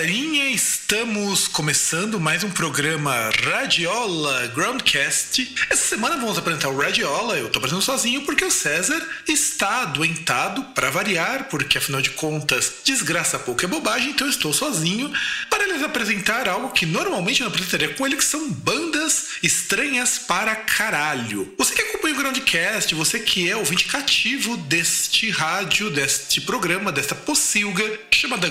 Galerinha, estamos começando mais um programa Radiola Groundcast. Essa semana vamos apresentar o Radiola. Eu tô apresentando sozinho porque o César está adoentado, para variar, porque afinal de contas, desgraça pouco é bobagem, então eu estou sozinho para lhes apresentar algo que normalmente eu não apresentaria com ele, que são bandas estranhas para caralho. Você que acompanha o Groundcast, você que é ouvinte cativo deste rádio, deste programa, desta pocilga chamada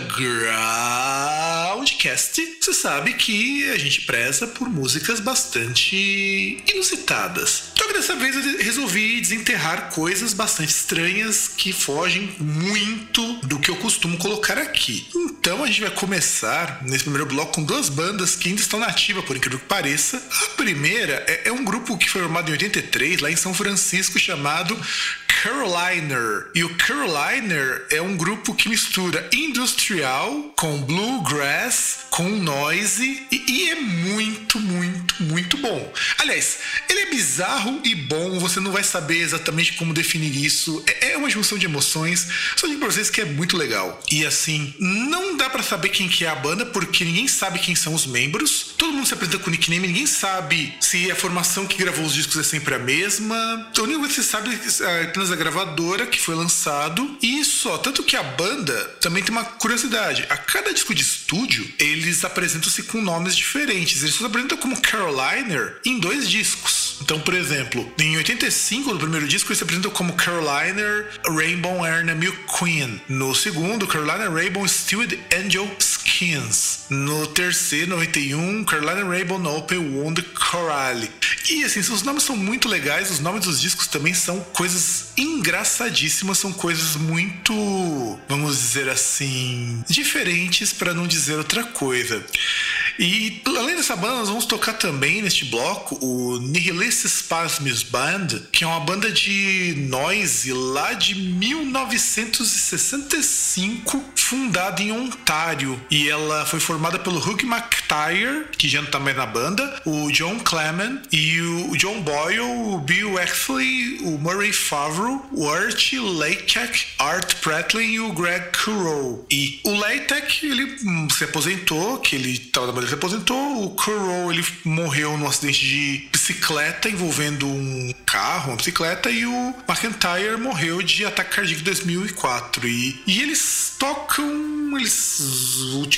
Groundcast, você sabe que a gente preza por músicas bastante inusitadas. Então dessa vez eu resolvi desenterrar coisas bastante estranhas que fogem muito do que eu costumo colocar aqui. Então a gente vai começar nesse primeiro bloco com duas bandas que ainda estão nativas, por incrível que pareça. A primeira é, é um grupo que foi formado em 83 lá em São Francisco chamado Caroliner. E o Caroliner é um grupo que mistura industrial com bluegrass, com noise e, e, é muito, muito, muito bom. Aliás, ele bizarro e bom, você não vai saber exatamente como definir isso. É, é uma junção de emoções. Só digo pra vocês que é muito legal. E assim, não dá para saber quem que é a banda, porque ninguém sabe quem são os membros. Todo mundo se apresenta com nickname, ninguém sabe se a formação que gravou os discos é sempre a mesma. Então, coisa que você sabe é apenas a gravadora que foi lançado. E só, tanto que a banda também tem uma curiosidade. A cada disco de estúdio, eles apresentam-se com nomes diferentes. Eles se apresentam como Caroliner em dois discos. Então, por exemplo, em 85, no primeiro disco, eles se apresentam como Caroliner Rainbow Erna Milk Queen. No segundo, Carolina Rainbow Stewed Angel Skins. No terceiro, 91, Carolina Rainbow Open Wound Coralie. E assim, os nomes são muito legais, os nomes dos discos também são coisas engraçadíssimas, são coisas muito, vamos dizer assim, diferentes para não dizer outra coisa. E além dessa banda, nós vamos tocar também neste bloco o Nihilist Spasms Band, que é uma banda de noise lá de 1965, fundada em Ontário. E ela foi formada pelo Hugh McTire, que já não tá mais na banda, o John Clement e o John Boyle, o Bill Exley, o Murray Favreau, o Art Leitek, Art Pratlin e o Greg Currow. E o Leitek, ele se aposentou, que ele estava na banda se aposentou. O Currow, ele morreu num acidente de bicicleta envolvendo um carro, uma bicicleta, e o McIntyre morreu de ataque cardíaco em 2004. E, e eles tocam, eles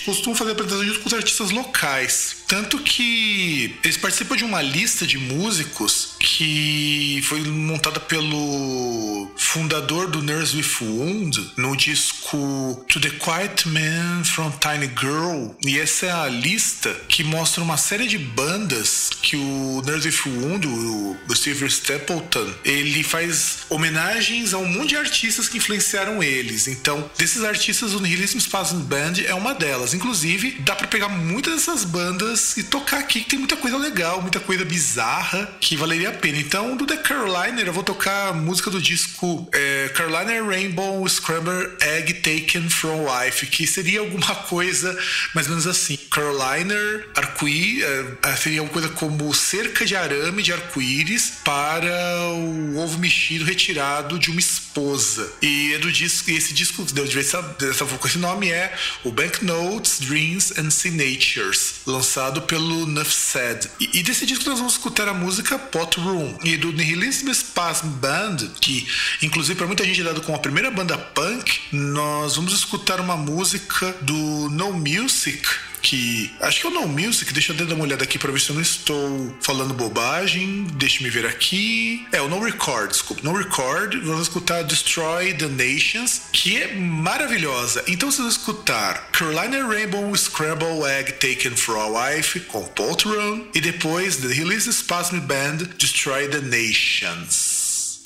costumam fazer apresentações com os artistas locais. Tanto que eles participam de uma lista de músicos que foi montada pelo fundador do Nurse with Wound no disco To the Quiet Man from Tiny Girl. E essa é a lista que mostra uma série de bandas que o Nurse with Wound, o, Steve Stapleton, ele faz homenagens a um monte de artistas que influenciaram eles. Então, desses artistas, o Nihilism Spasm Band é uma delas. Inclusive, dá para pegar muitas dessas bandas e tocar aqui, que tem muita coisa legal, muita coisa bizarra que valeria a pena. Então, do The Caroliner, eu vou tocar a música do disco é, Carolina Rainbow Scrambler Egg Taken from Life, que seria alguma coisa mais ou menos assim. Caroliner, arco-íris, é, seria alguma coisa como cerca de arame de arco-íris para o ovo mexido retirado de uma esposa. E é do disco, e esse disco deu dessa, dessa com esse nome é o Banknotes, Dreams and Signatures, lançado pelo Nuff Said. E, e, desse disco nós vamos escutar a música Pot Room e do Nihilism Spasm Band, que inclusive para muita gente é dado como a primeira banda punk, nós vamos escutar uma música do No Music que acho que é o No Music, deixa eu dar uma olhada aqui para ver se eu não estou falando bobagem. Deixa me ver aqui. É o No Record, desculpa. No Record, vamos escutar Destroy the Nations, que é maravilhosa. Então vocês vão escutar Carolina Rainbow Scramble Egg Taken for a Wife com Poltron e depois The Release Spasm Band Destroy the Nations.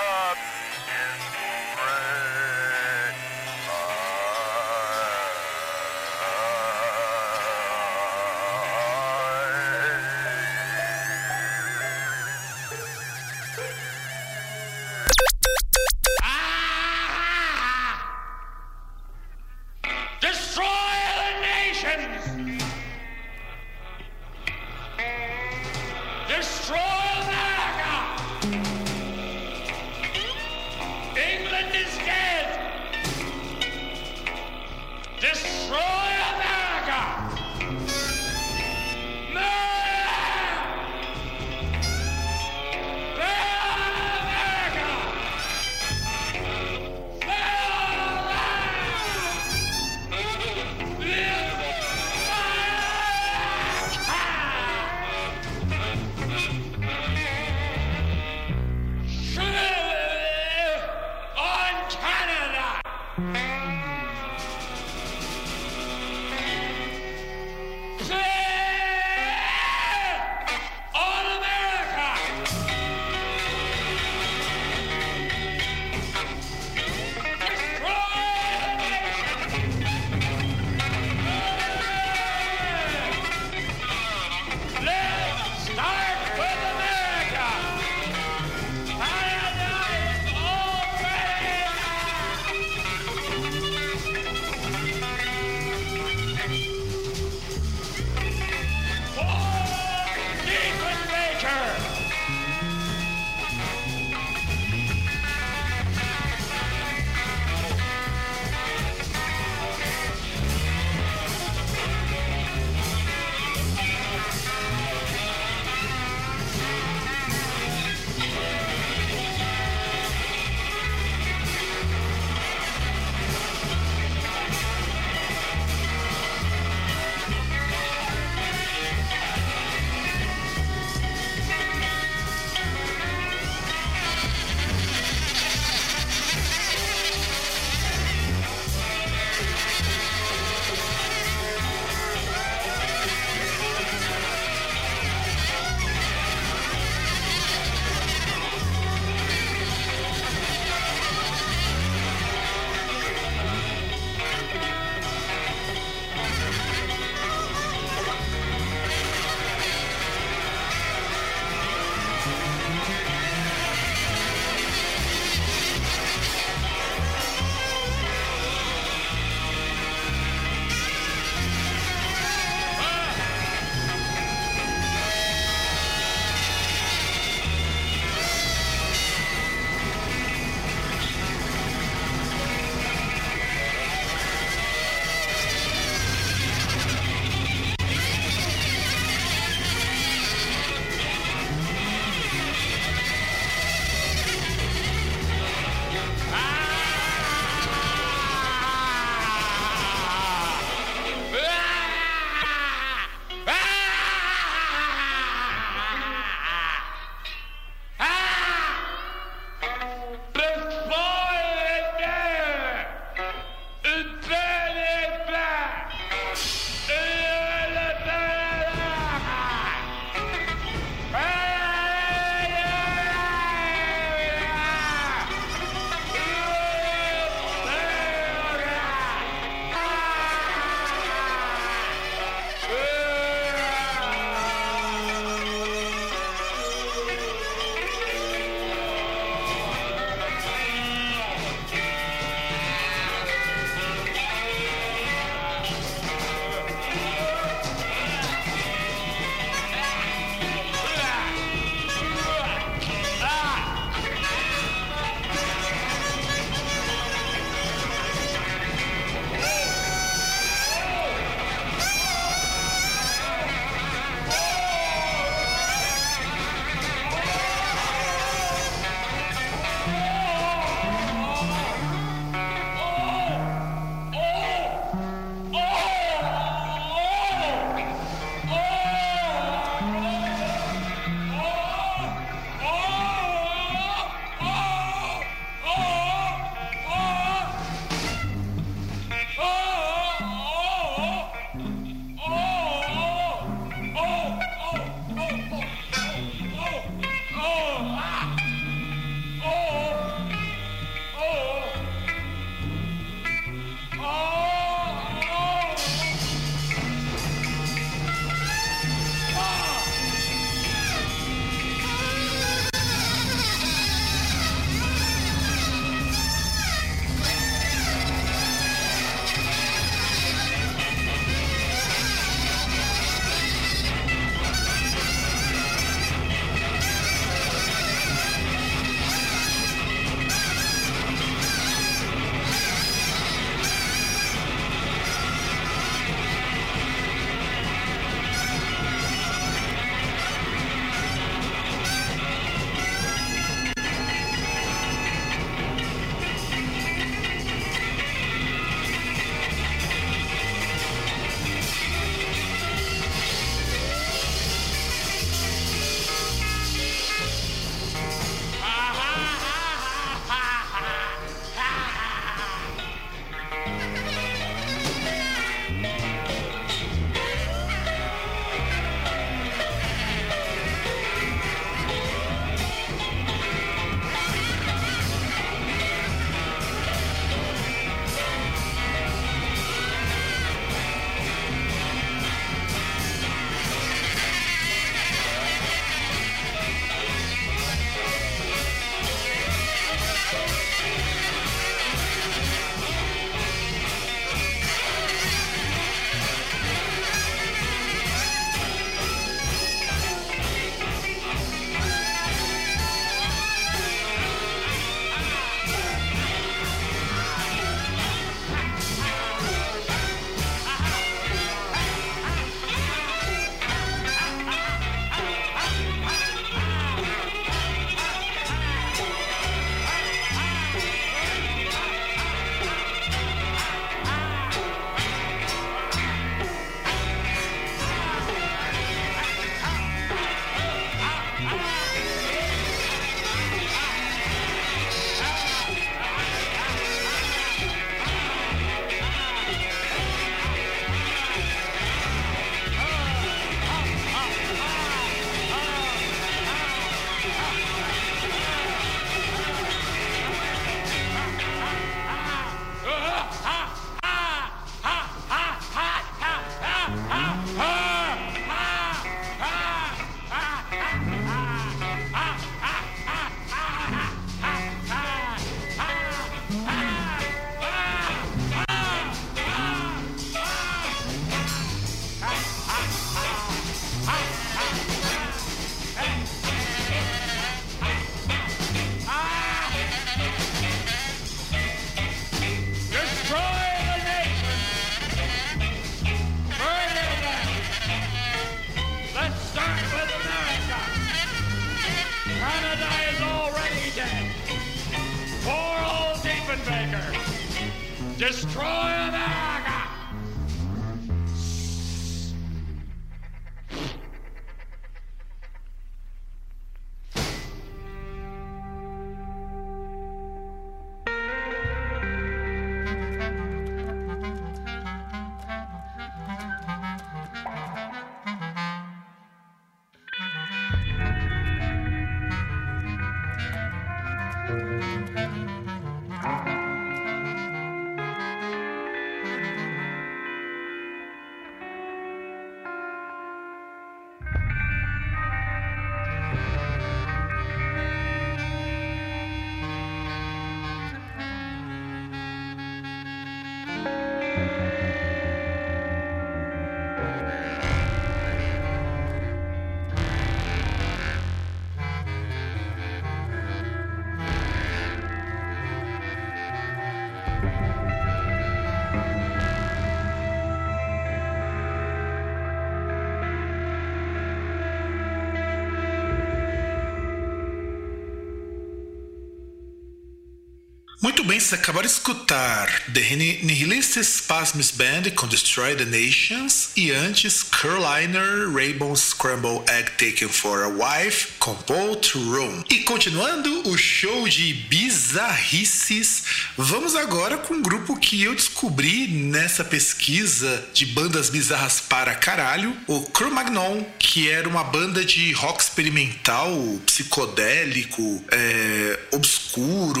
Bem, vocês acabaram de escutar The Nihilist Spasms Band com Destroy the Nations e antes Caroliner Rainbow Scramble Egg Taken for a Wife com Bolt Room. E continuando o show de bizarrices, vamos agora com um grupo que eu descobri nessa pesquisa de bandas bizarras para caralho, o Cro-Magnon, que era uma banda de rock experimental, psicodélico, é, obscuro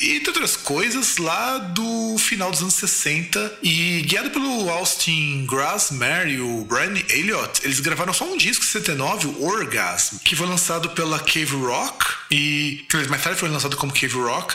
e outras coisas lá do final dos anos 60 e guiado pelo Austin Grassmere e o Brian Elliott, eles gravaram só um disco, 79, o Orgasm, que foi lançado pela Cave Rock e mais tarde foi lançado como Cave Rock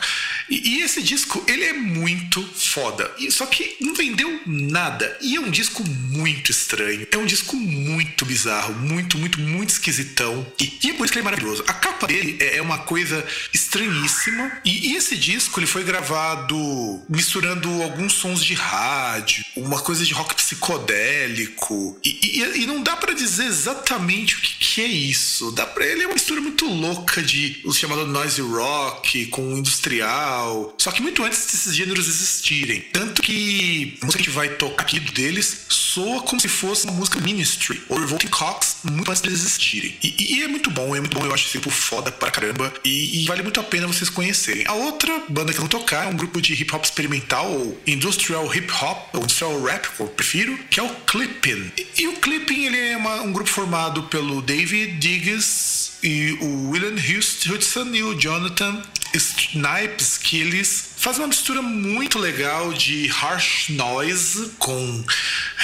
e, e, esse disco, ele é muito foda. E, só que não vendeu nada. E é um disco muito estranho. É um disco muito bizarro. Muito, muito, muito esquisitão. E, e é por isso que ele é maravilhoso. A capa dele é, é uma coisa estranhíssima. E, e, esse disco, ele foi gravado misturando alguns sons de rádio, uma coisa de rock psicodélico. E, não dá para dizer exatamente o que, que, é isso. Dá pra, ele é uma mistura muito louca de o chamado noise rock com industrial só que muito antes desses gêneros existirem. Tanto que a música que a gente vai tocar aqui deles soa como se fosse uma música Ministry ou Revolting Cox muito antes deles existirem. E, e, é muito bom, é muito bom, eu acho esse foda pra caramba. E, e, vale muito a pena vocês conhecerem. A outra banda que vou tocar é um grupo de hip hop experimental, ou industrial hip hop, ou industrial rap, que eu prefiro, que é o Clipping. E, e o Clipping ele é uma, um grupo formado pelo David Diggs e o William Hudson e o Jonathan Snipes, que eles fazem uma mistura muito legal de harsh noise com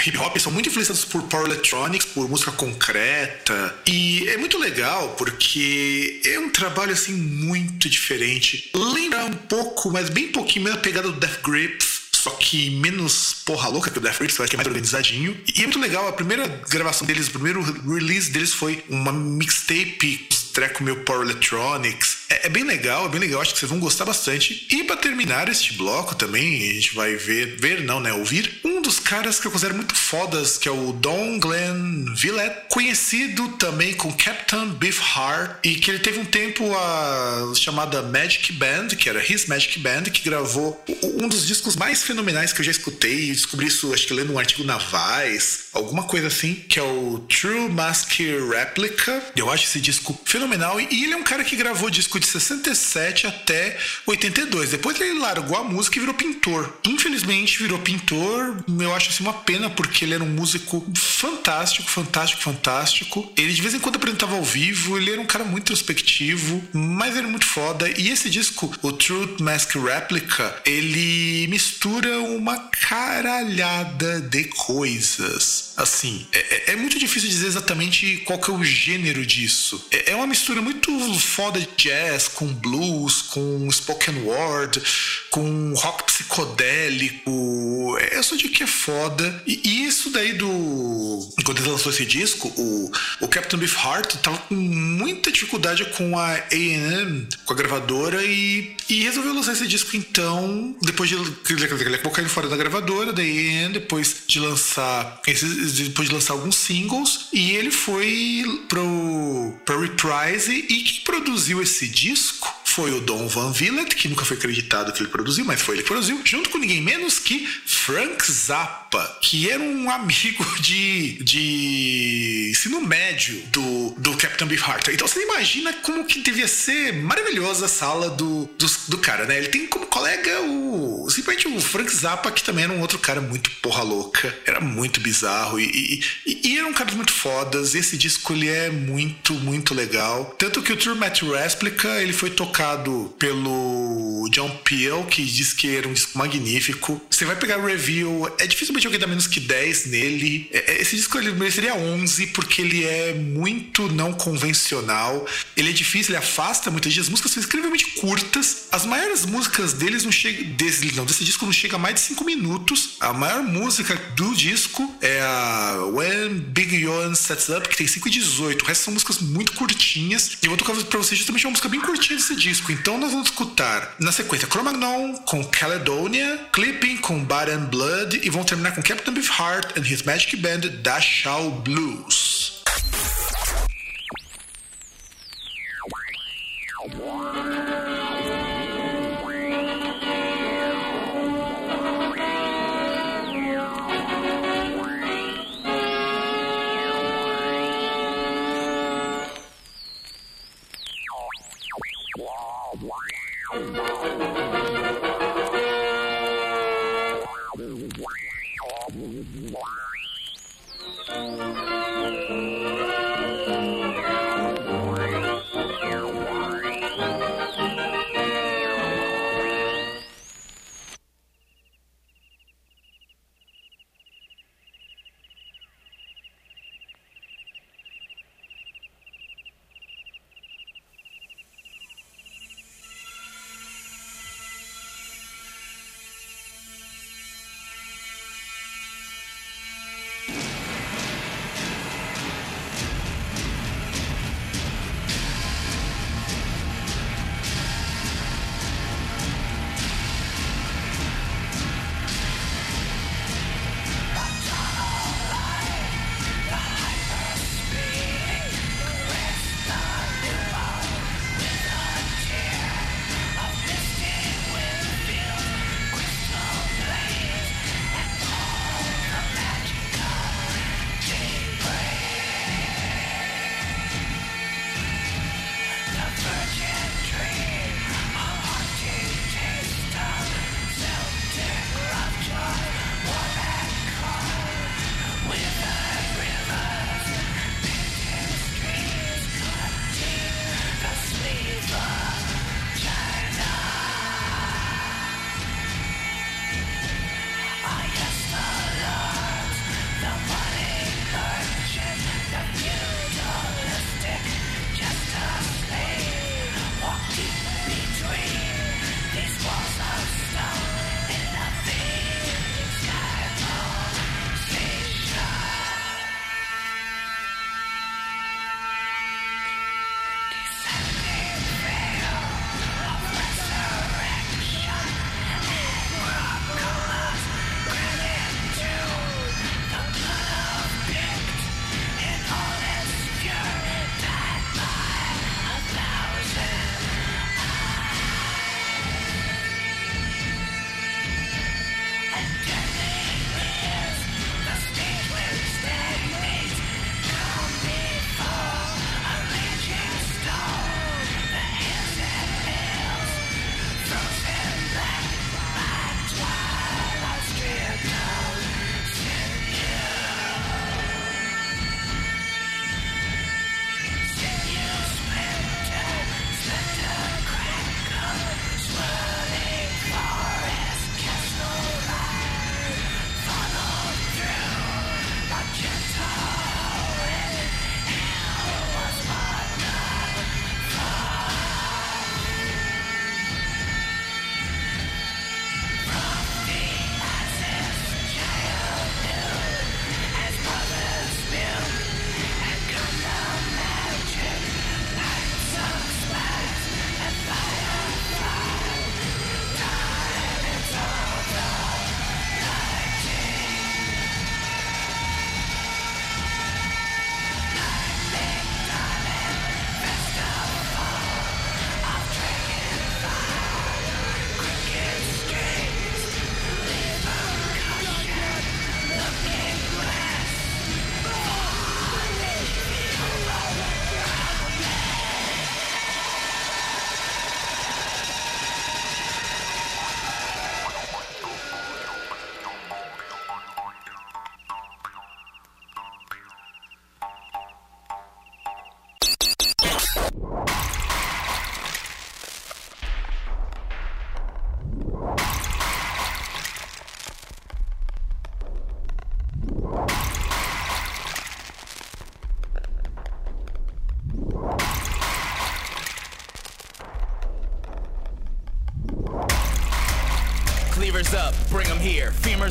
hip hop. São muito influenciados por power electronics, por música concreta. E é muito legal porque é um trabalho assim muito diferente. Lembra um pouco, mas bem pouquinho, a pegada do Death Grips só que menos porra louca que o Death Grips, que é mais organizadinho. E é muito legal, a primeira gravação deles, o primeiro release deles foi uma mixtape treco meio Power Electronics. É, é, bem legal, é bem legal, acho que vocês vão gostar bastante. E para terminar este bloco também, a gente vai ver, ver não, né, ouvir um dos caras que eu considero muito fodas, que é o Don Glenn Villette, conhecido também com Captain Beefheart, e que ele teve um tempo a chamada Magic Band, que era His Magic Band, que gravou um dos discos mais fenomenais que eu já escutei. Descobri isso, acho que lendo um artigo na Vice, alguma coisa assim, que é o True Mask Replica. Eu acho esse disco fenomenal. E ele é um cara que gravou disco de 67 até 82. Depois ele largou a música e virou pintor. Infelizmente virou pintor. Eu acho assim uma pena porque ele era um músico fantástico, fantástico, fantástico. Ele de vez em quando apresentava ao vivo. Ele era um cara muito introspectivo, mas era muito foda. E esse disco, o Truth Mask Replica, ele mistura uma caralhada de coisas. Assim, é, é, é muito difícil dizer exatamente qual que é o gênero disso. É, é uma mistura muito foda de jazz com blues, com spoken word, com rock psicodélico. É, eu só digo que é foda. E, e, isso daí do. Quando ele lançou esse disco, o, o Captain Beefheart tava com muita dificuldade com a AM, com a gravadora, e, e resolveu lançar esse disco então, depois de. Ele acabou caindo fora da gravadora, da AM, depois de lançar. Depois de lançar alguns singles, e ele foi pro, pro Reprise, e quem produziu esse disco foi o Don Van Villett, que nunca foi acreditado que ele produziu, mas foi ele que produziu, junto com ninguém menos que Frank Zappa, que era um amigo de, de ensino médio do, do Captain Beefheart. Então você imagina como que devia ser maravilhosa a sala do, do, do cara, né? Ele tem como colega o simplesmente o Frank Zappa, que também era um outro cara muito porra louca, era muito bizarro e, e, e era um cara muito fodas. Esse disco ele é muito, muito legal. Tanto que o True Metal Replica ele foi tocado pelo John Peel, que diz que era um disco magnífico. Você vai pegar o review, é dificilmente alguém dar menos que 10 nele. É, é, esse disco ele mereceria 11 porque ele é muito não convencional. Ele é difícil, ele afasta muitas vezes. As músicas são extremamente curtas. As maiores músicas deles não chegam. Desse, não, desse disco não chega a mais de 5 minutos. A maior música do disco é a When Big Yon Sets Up, que tem 5 e 18. O resto são músicas muito curtinhas. E eu vou tocar pra vocês justamente uma música bem curtinha desse disco. Então nós vamos escutar na sequência Cro-Magnon com Caledonia, Clipping com Bad and Blood e vamos terminar com Captain Beefheart and His Magic Band Dachau Blues.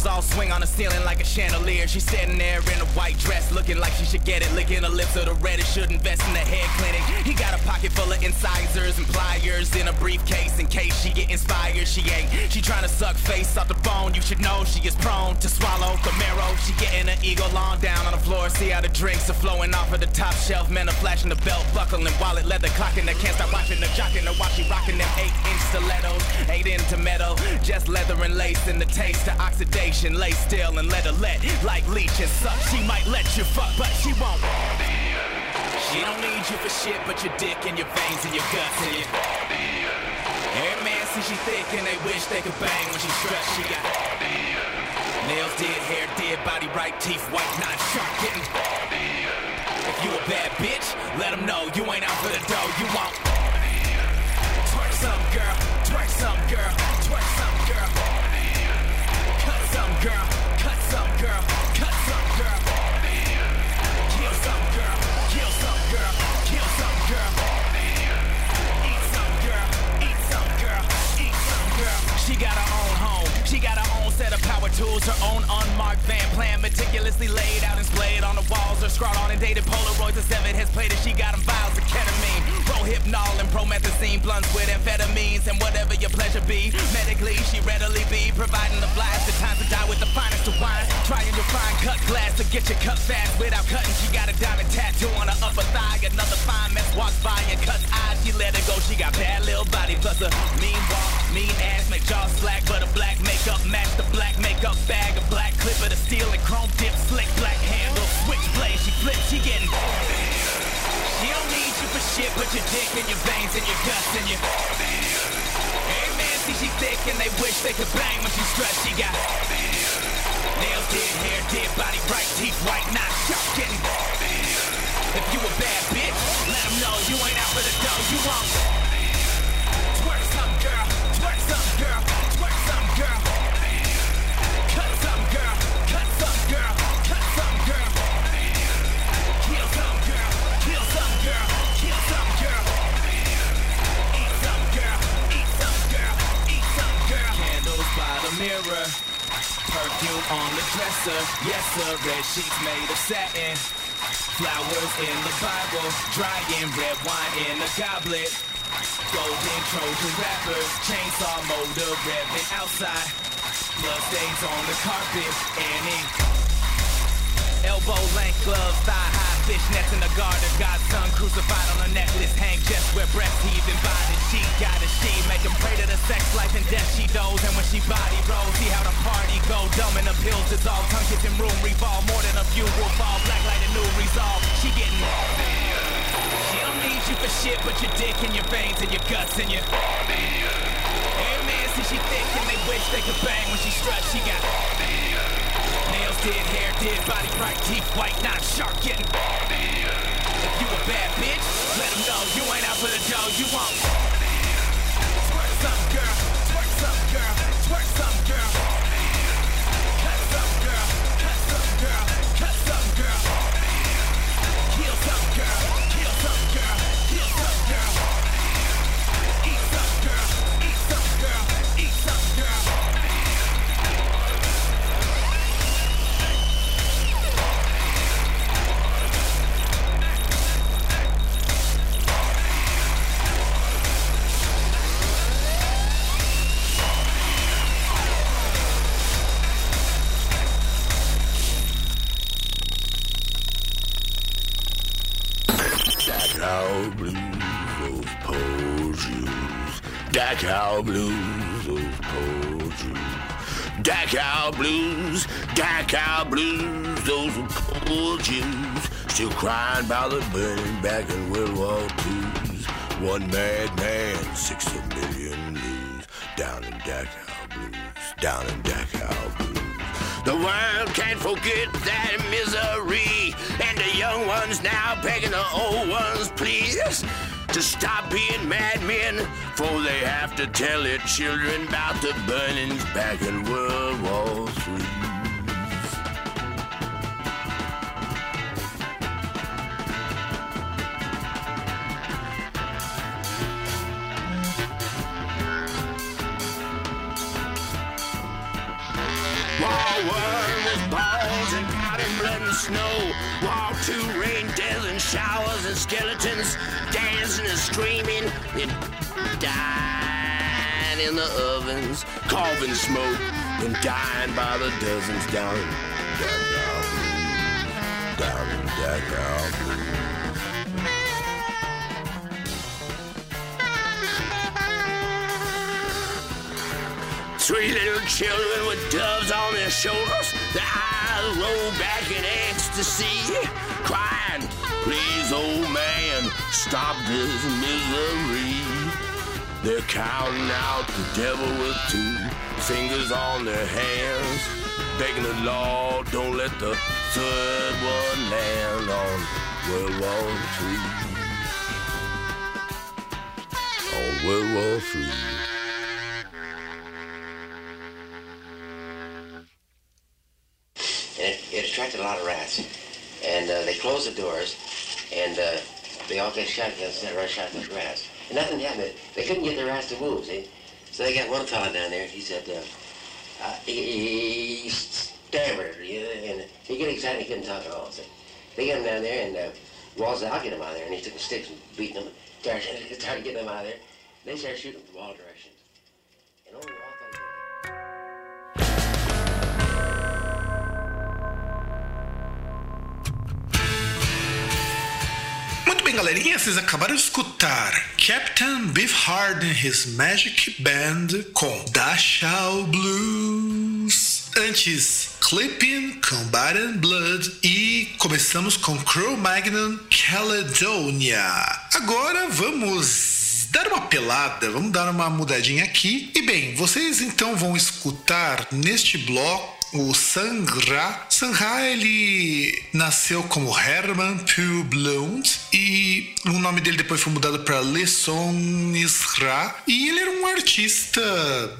All swing on the ceiling like a chandelier. She's sitting there in a white dress, looking like she should get it. Licking her lips of the red, it should invest in the head clinic. He got a pocket full of incisors and pliers in a briefcase in case she get inspired. She ain't. She trying to suck face off the. You should know she is prone to swallow marrow. She getting her ego long down on the floor. See how the drinks are flowing off of the top shelf. Men are flashing the belt buckle and wallet leather clocking. They can't stop watching the jocking. The watch she rocking them eight inch stilettos. Ain't into metal, just leather and lace. And the taste of oxidation. Lay still and let her let like leech and suck. She might let you fuck, but she won't. She don't need you for shit, but your dick and your veins and your guts and your see she thick and they wish they could bang when she struts. She got nails did, hair did, body right, teeth white, not sharp getting. If you a bad bitch, let them know you ain't out for the dough. You won't. Set of power tools, her own unmarked van plan, meticulously laid out and splayed on the walls. Her scrawled on and dated Polaroids, a seven has played it. She got them vials of ketamine, prohypnol and promethazine, blunts with amphetamines, and whatever your pleasure be. Medically, she readily be providing the blast. The time to die with the finest of wine. Trying to find cut glass to get your cut fast without cutting. She got a diamond tattoo on her upper thigh. Another fine mess walks by and cuts eyes. She let it go. She got bad little body plus a mean walk, mean ass, make jaw slack, but a black makeup match the black makeup bag. A black clip of the steel and chrome dip, slick black handle, switchblade. She flips, she getting. She don't need you for shit, but your dick and your veins and your guts and your. Hey man, see she thick and they wish they could bang when she struts. She got nails did, hair did, body right, teeth white, not sharp getting. If you a bad bitch, let them know you ain't out for the dough. You won't. Mirror, perfume on the dresser. Yes sir, red sheets made of satin. Flowers in the Bible, drying red wine in a goblet. Golden Trojan rappers, chainsaw motor revving outside. Blood stains on the carpet and ink. Elbow length gloves, thigh high fishnets in the garden. Godson crucified on a necklace, hang just where breath heaving body. She got a she, make him pray to the sex life and death she does. And when she body rolls, see how the party go. Dumb and the pills dissolve, tongue kissing room revolve. More than a few will fall, black light and new resolve. She getting She don't need you for shit, but your dick and your veins and your guts and your. body. Hey man, see she thick and they wish they could bang when she struts. She got nails did, hair dead body right, teeth white, not sharp getting. If you a bad bitch, let them know you ain't out for the dough. You won't. Twerk some girl, twerk some girl, twerk some girl. Crying about the burning back in World War II's. One mad man, six million lose. Down in Dachau blues, down in Dachau blues. The world can't forget that misery. And the young ones now begging the old ones, please, to stop being madmen. For they have to tell their children about the burnings back in World War III. And skeletons dancing and screaming and dying in the ovens, carving smoke and dying by the dozens down in Dachau. Down in Dachau. Three little children with doves on their shoulders, their eyes roll back in ecstasy, crying, Please, old man, stop this misery. They're counting out the devil with two fingers on their hands, begging the Lord, don't let the third one land on World War Three. On World War it, it attracted a lot of rats. And uh, they closed the doors, and uh, they all get shotguns and rush out the rats. And nothing happened. They couldn't get the rats to move, see? So they got one fella down there, he said, uh, uh, he, he stammered, you know, and he got excited, he couldn't talk at all, see? They got him down there, and uh, Wall said, I'll get him out of there. And he took the sticks and beating them, started, started getting them out of there. They started shooting from all directions. Bem, galerinha, vocês acabaram de escutar Captain Beefheart and His Magic Band com Dachau Blues. Antes, Clipping com Bad and Blood e começamos com Cro-Magnon Caledonia. Agora vamos dar uma pelada, vamos dar uma mudadinha aqui. E bem, vocês então vão escutar neste bloco o Sangra. Sangra ele nasceu como Herman Publund e o nome dele depois foi mudado para Lesson Nisra. E ele era um artista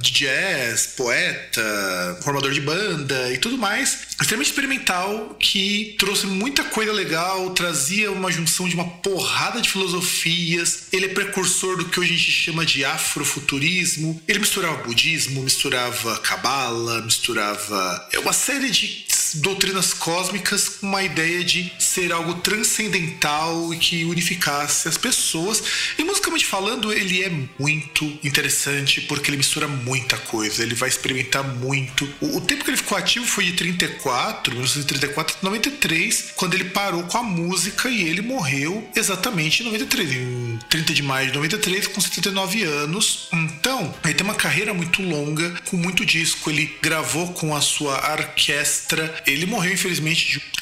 de jazz, poeta, formador de banda e tudo mais. Extremamente experimental que trouxe muita coisa legal, trazia uma junção de uma porrada de filosofias. Ele é precursor do que hoje a gente chama de afrofuturismo. Ele misturava budismo, misturava cabala, misturava é uma série de doutrinas cósmicas com uma ideia de ser algo transcendental e que unificasse as pessoas. E musicalmente falando, ele é muito interessante porque ele mistura muita coisa, ele vai experimentar muito. O, o tempo que ele ficou ativo foi de 34, 1934 a 93, quando ele parou com a música e ele morreu exatamente em 93, em 30 de maio de 93, com 79 anos. Então, ele tem uma carreira muito longa, com muito disco. Ele gravou com a sua orquestra. Ele morreu, infelizmente, de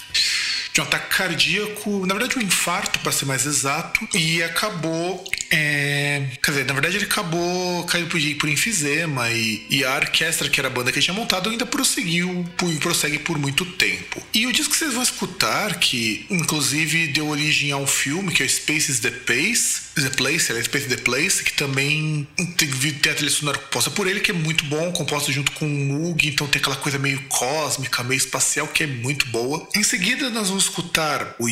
de um ataque cardíaco, na verdade um infarto para ser mais exato, e acabou é, quer dizer, na verdade ele acabou caindo por, por enfisema e, e, a orquestra, que era a banda que ele tinha montado, ainda prosseguiu prossegue por muito tempo. E o disco que vocês vão escutar, que inclusive deu origem a um filme, que é Space is the Place, The Place, é Space the Place, que também tem, tem a trilha sonora composta por ele, que é muito bom, composta junto com o Moog, então tem aquela coisa meio cósmica, meio espacial, que é muito boa. Em seguida nós vamos escutar o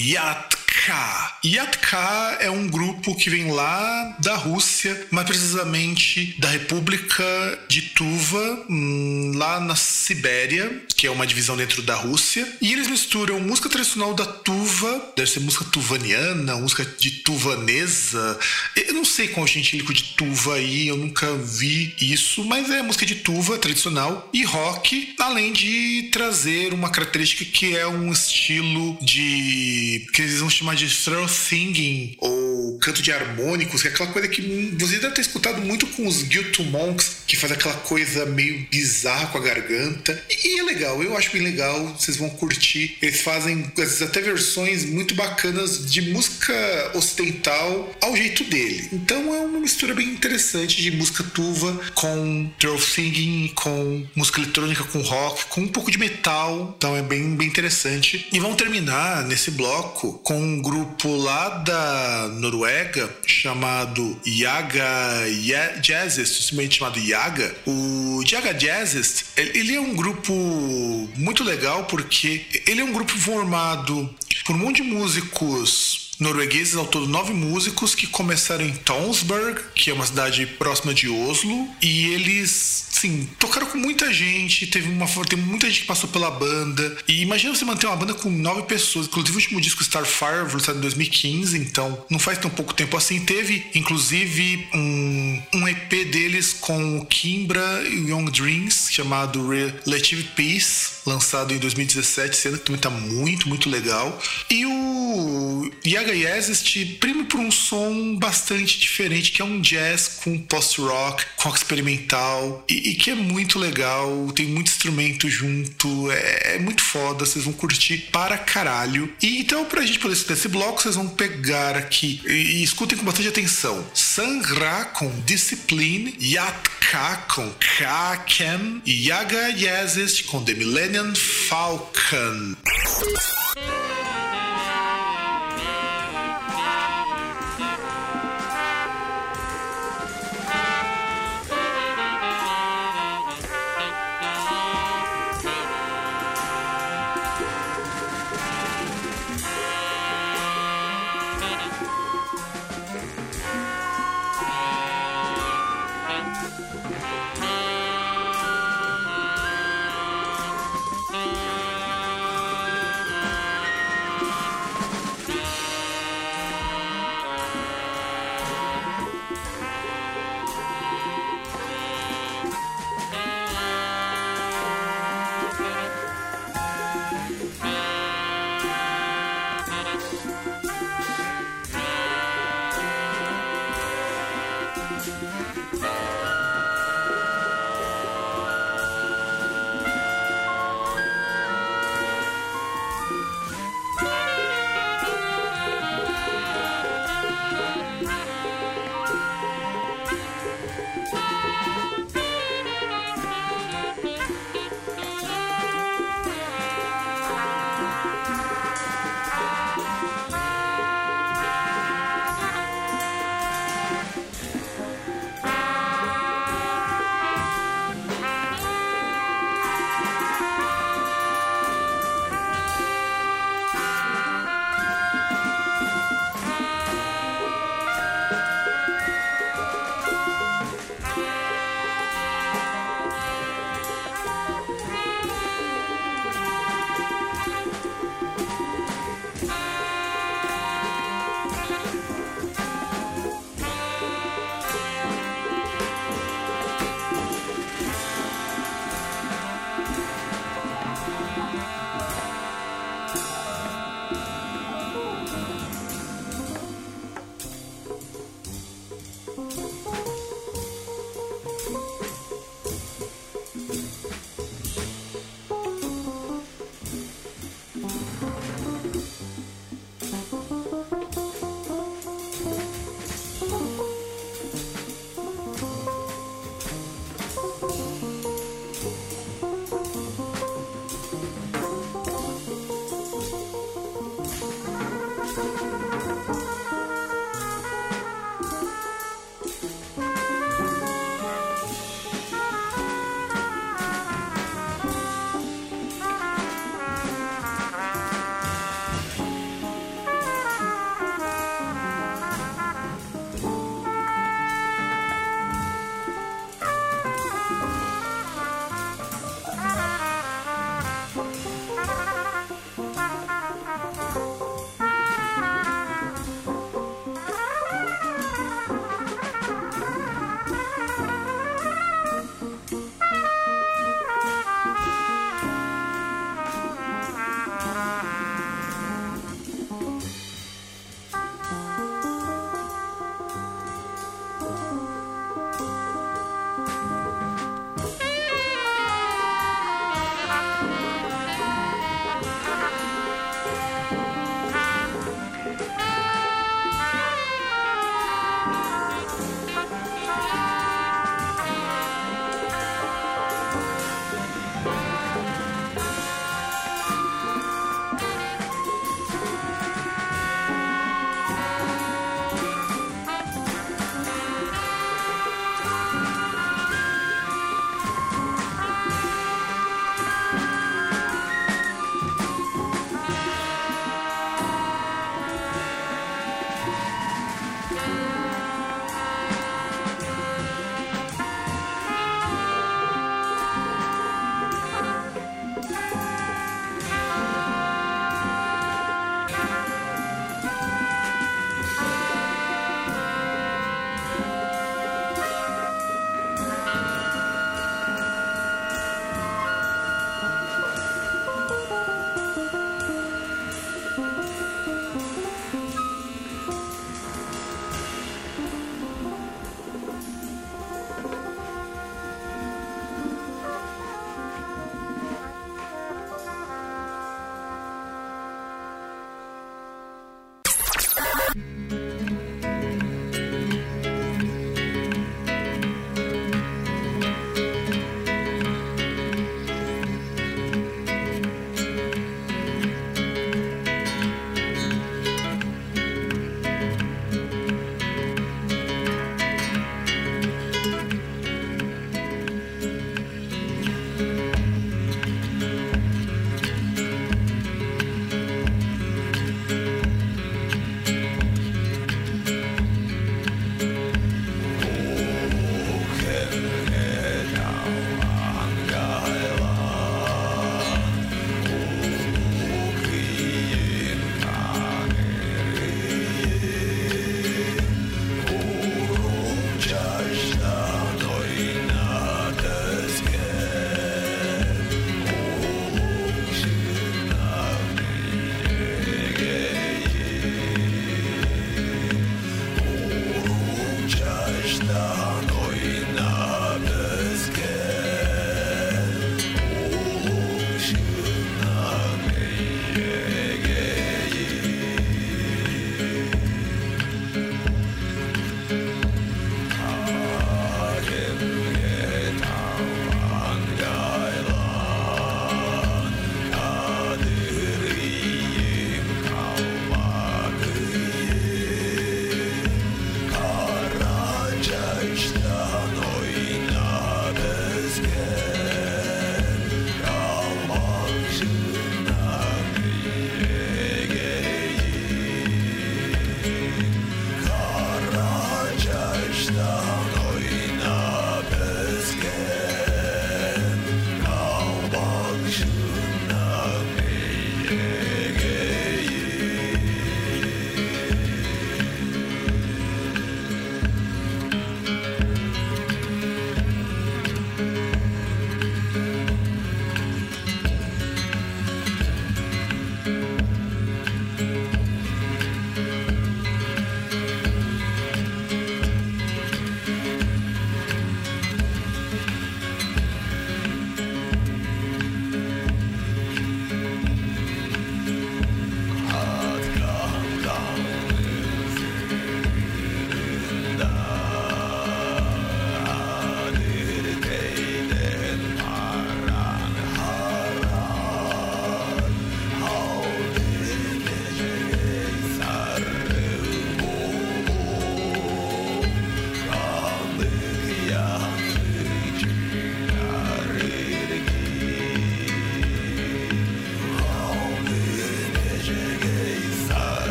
Yatka. É um grupo que vem lá da Rússia, mais precisamente da República de Tuva, hum, lá na Sibéria, que é uma divisão dentro da Rússia. E eles misturam música tradicional da Tuva, deve ser música tuvaniana, música de tuvanesa. Eu não sei qual é o gentílico de Tuva aí, eu nunca vi isso, mas é música de Tuva tradicional e rock, além de trazer uma característica que é um estilo de que eles vão chamar de throw singing ou canto de harmônicos, que é aquela coisa que você deve ter escutado muito com os Guilty Monks, que faz aquela coisa meio bizarra com a garganta. E, é legal, eu acho bem legal, vocês vão curtir. Eles fazem vezes, até versões muito bacanas de música ocidental ao jeito dele. Então é uma mistura bem interessante de música tuva com throw singing, com música eletrônica, com rock, com um pouco de metal. Então é bem, bem interessante. E vamos terminar nesse bloco com um grupo lá da Noruega chamado Yaga Jazzist, simplesmente chamado Yaga. O Yaga Jazzist, ele é um grupo muito legal porque ele é um grupo formado por um monte de músicos noruegueses, ao todo nove músicos que começaram em Tonsberg, que é uma cidade próxima de Oslo, e eles, sim, tocaram com muita gente, teve uma tem muita gente que passou pela banda. E imagina você manter uma banda com nove pessoas. Inclusive, o último disco Starfire foi lançado em 2015, então não faz tão pouco tempo assim. Teve, inclusive, um, um EP deles com o Kimbra e o Young Dreams, chamado Relative Peace, lançado em 2017, sendo que também tá muito, muito legal. E o Yaga Yazist prima por um som bastante diferente, que é um jazz com post-rock, rock experimental, e, e, que é muito legal, tem muito instrumento junto, é, é, muito foda, vocês vão curtir para caralho. E então, pra gente poder escutar esse bloco, vocês vão pegar aqui e, e escutem com bastante atenção. Sangra com Discipline, Yatka com Kaken e Yaga Yazist com The Millennium Falcon.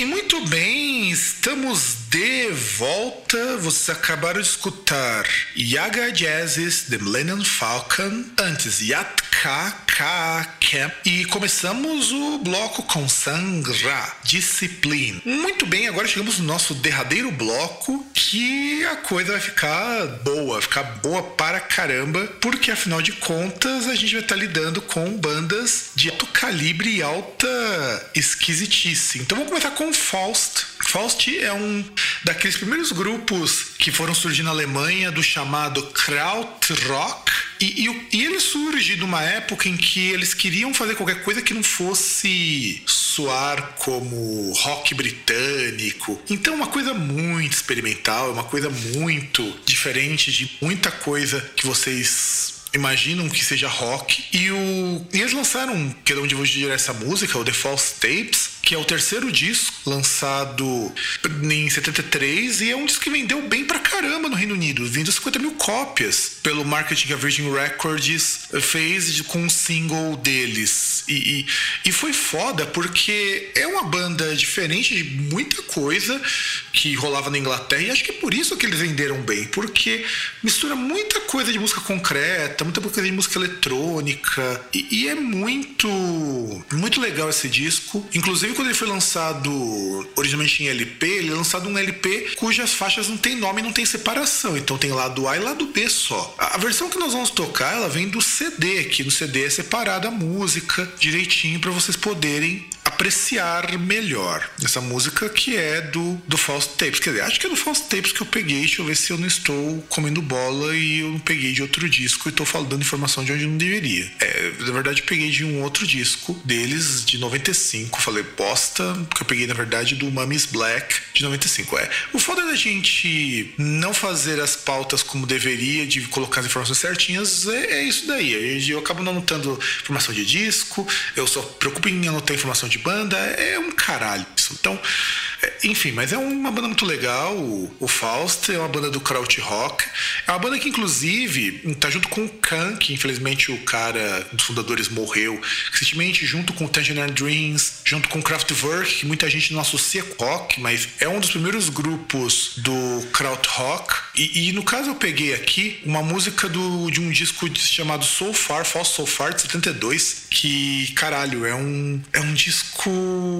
E muito bem, estamos de volta. Vocês acabaram de escutar Yaga Jazzes, The Millennium Falcon, antes Yatka E começamos o bloco com Sangra, Discipline. Muito bem, agora chegamos no nosso derradeiro bloco que a coisa vai ficar boa, ficar boa para caramba, porque afinal de contas a gente vai estar lidando com bandas de alto calibre e alta esquisitice. Então vamos começar com Faust. Faust é um daqueles primeiros grupos que foram surgir na Alemanha do chamado Krautrock. E, e, e, ele surge de uma época em que eles queriam fazer qualquer coisa que não fosse soar como rock britânico. Então, uma coisa muito experimental, uma coisa muito diferente de muita coisa que vocês imaginam que seja rock. E, o, e eles lançaram, que é onde eu vou girar essa música, o The False Tapes, que é o terceiro disco lançado em 73 e é um disco que vendeu bem pra caramba no Reino Unido. Vendeu 50 mil cópias pelo marketing que a Virgin Records fez com um single deles. E, e, e foi foda porque é uma banda diferente de muita coisa que rolava na Inglaterra e acho que é por isso que eles venderam bem, porque mistura muita coisa de música concreta, muita coisa de música eletrônica e, e é muito, muito legal esse disco. Inclusive quando ele foi lançado originalmente em LP, ele é lançado um LP cujas faixas não tem nome, não tem separação. Então tem lado A e lado B só. A versão que nós vamos tocar, ela vem do CD, aqui no CD é separada a música direitinho para vocês poderem apreciar melhor essa música que é do, do False Tapes. Quer dizer, acho que é do False Tapes que eu peguei. Deixa eu ver se eu não estou comendo bola e eu não peguei de outro disco e estou falando informação de onde não deveria. É, na verdade, eu peguei de um outro disco deles, de 95. Falei bosta, porque eu peguei, na verdade, do Mummy's Black de 95. É. O foda da gente não fazer as pautas como deveria, de colocar as informações certinhas, é, é isso daí. Eu acabo não anotando informação de disco, eu só preocupo em anotar informação de banda, é um caralho isso. Então, é, enfim, mas é uma banda muito legal. O, o Faust é uma banda do Kraut Rock. É uma banda que, inclusive, tá junto com o Khan, que infelizmente o cara dos fundadores morreu recentemente, junto com o Tangerine Dreams, junto com o Kraftwerk, que muita gente não associa com rock, mas é um dos primeiros grupos do Kraut Rock. E, e, no caso eu peguei aqui uma música do, de um disco chamado So Far, False So Far, de 72, que, caralho, é um, é um disco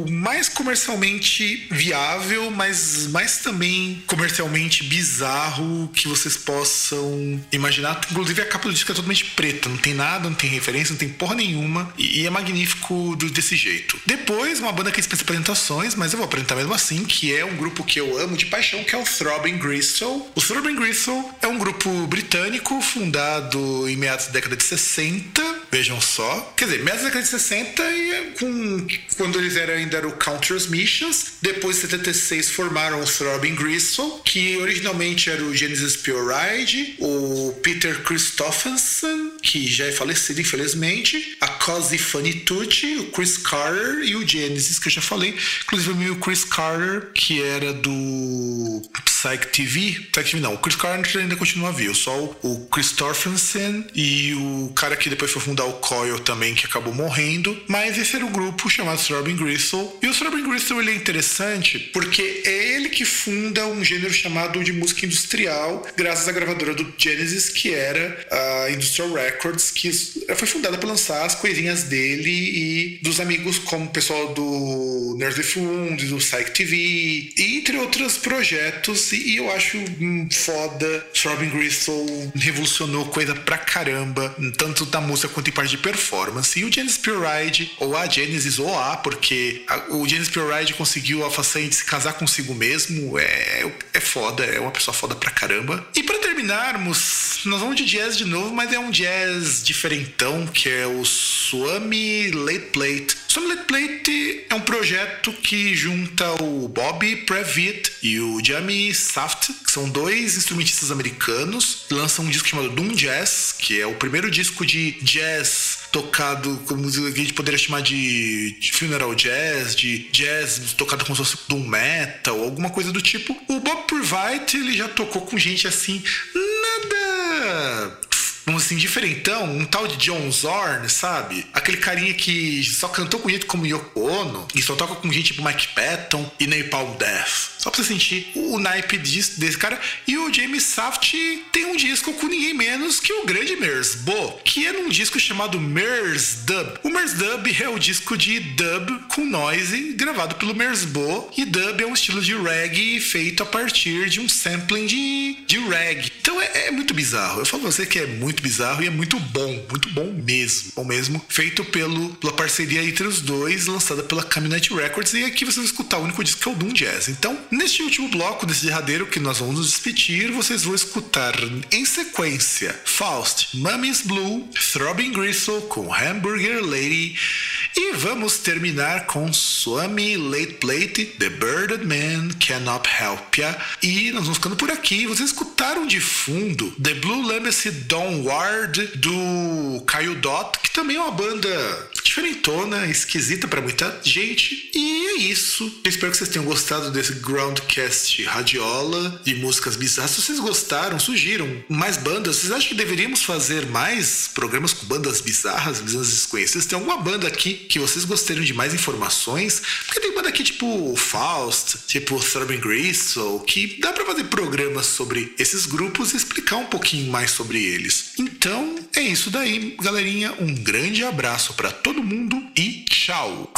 mais comercialmente viável, mas mais também comercialmente bizarro que vocês possam imaginar. Inclusive a capa do disco é totalmente preta, não tem nada, não tem referência, não tem porra nenhuma, e, e é magnífico do, desse jeito. Depois, uma banda que dispensa apresentações, mas eu vou apresentar mesmo assim, que é um grupo que eu amo de paixão, que é o Throbbing Gristle. O Throbbing Gristle é um grupo britânico fundado em meados da década de 60, vejam só. Quer dizer, meados da década de 60 e com, quando eles eram ainda era o Counters Missions. Depois, em 76, formaram o Throbbing Gristle, que originalmente era o Genesis Pure Ride, o Peter Christopherson, que já é falecido, infelizmente, a Cozy Funny Tucci, o Chris Carter e o Genesis, que eu já falei. Inclusive, o Chris Carter, que era do Psych TV. Psych TV não, o Chris Carter ainda continua vivo, só o Christopherson e o cara que depois foi fundar o Coil também, que acabou morrendo. Mas esse era o grupo chamado Throbbing Gristle. E o Throbbing Gristle ele é interessante porque é ele que funda um gênero chamado de música industrial, graças à gravadora do Genesis, que era a Industrial Records, que foi fundada para lançar as coisinhas dele e dos amigos como o pessoal do Nerds Fund, do Psych TV, entre outros projetos. E eu acho hum, foda. Throbbing Gristle revolucionou coisa pra caramba, tanto da música quanto em parte de performance. E o Genesis Pure Ride, ou a Genesis, ou a, porque a, o Genesis Pure Ride conseguiu a façanha de se casar consigo mesmo. É, é foda, é uma pessoa foda pra caramba. E para terminarmos, nós vamos de jazz de novo, mas é um jazz diferentão, que é o Swami Late Plate. Swami Late Plate é um projeto que junta o Bobby Previtt e o Jamie Saft, que são dois instrumentistas americanos, lançam um disco chamado Doom Jazz, que é o primeiro disco de jazz tocado como a gente poderia chamar de, funeral jazz, de jazz tocado como se fosse doom metal, alguma coisa do tipo. O Bob Purvite, ele já tocou com gente assim, um assim, diferentão, um tal de John Zorn, sabe? Aquele carinha que só cantou com gente como Yoko Ono e só toca com gente tipo Mike Patton e Napalm Death. Só pra você sentir o naipe desse, cara. E o James Saft tem um disco com ninguém menos que o grande Mersbo, que é num disco chamado Mers Dub. O Mers Dub é o disco de dub com noise gravado pelo Mersbo. E dub é um estilo de reggae feito a partir de um sampling de, de reggae. Então é, é muito bizarro. Eu falo pra você que é muito bizarro e é muito bom. Muito bom mesmo. Bom mesmo. Feito pelo, pela parceria entre os dois, lançada pela Caminante Records. E aqui vocês vão escutar o único disco que é o Doom Jazz. Então, Neste último bloco desse derradeiro que nós vamos nos despedir, vocês vão escutar em sequência Faust, Mummy's Blue, Throbbing Gristle com Hamburger Lady e vamos terminar com Swami Late Plate, The Birded Man Cannot Help Ya. E nós vamos ficando por aqui. Vocês escutaram de fundo The Blue Legacy Downward do Caio Dot, que também é uma banda diferentona, esquisita para muita gente. E é isso. Eu espero que vocês tenham gostado desse Groundcast Radiola de músicas bizarras. Se vocês gostaram, sugiram mais bandas. Vocês acham que deveríamos fazer mais programas com bandas bizarras, bandas desconhecidas? Tem alguma banda aqui que vocês gostariam de mais informações? Porque tem banda aqui tipo Faust, tipo Thurman Gristle, que dá para fazer programas sobre esses grupos e explicar um pouquinho mais sobre eles. Então é isso daí, galerinha. Um grande abraço para todo mundo e tchau!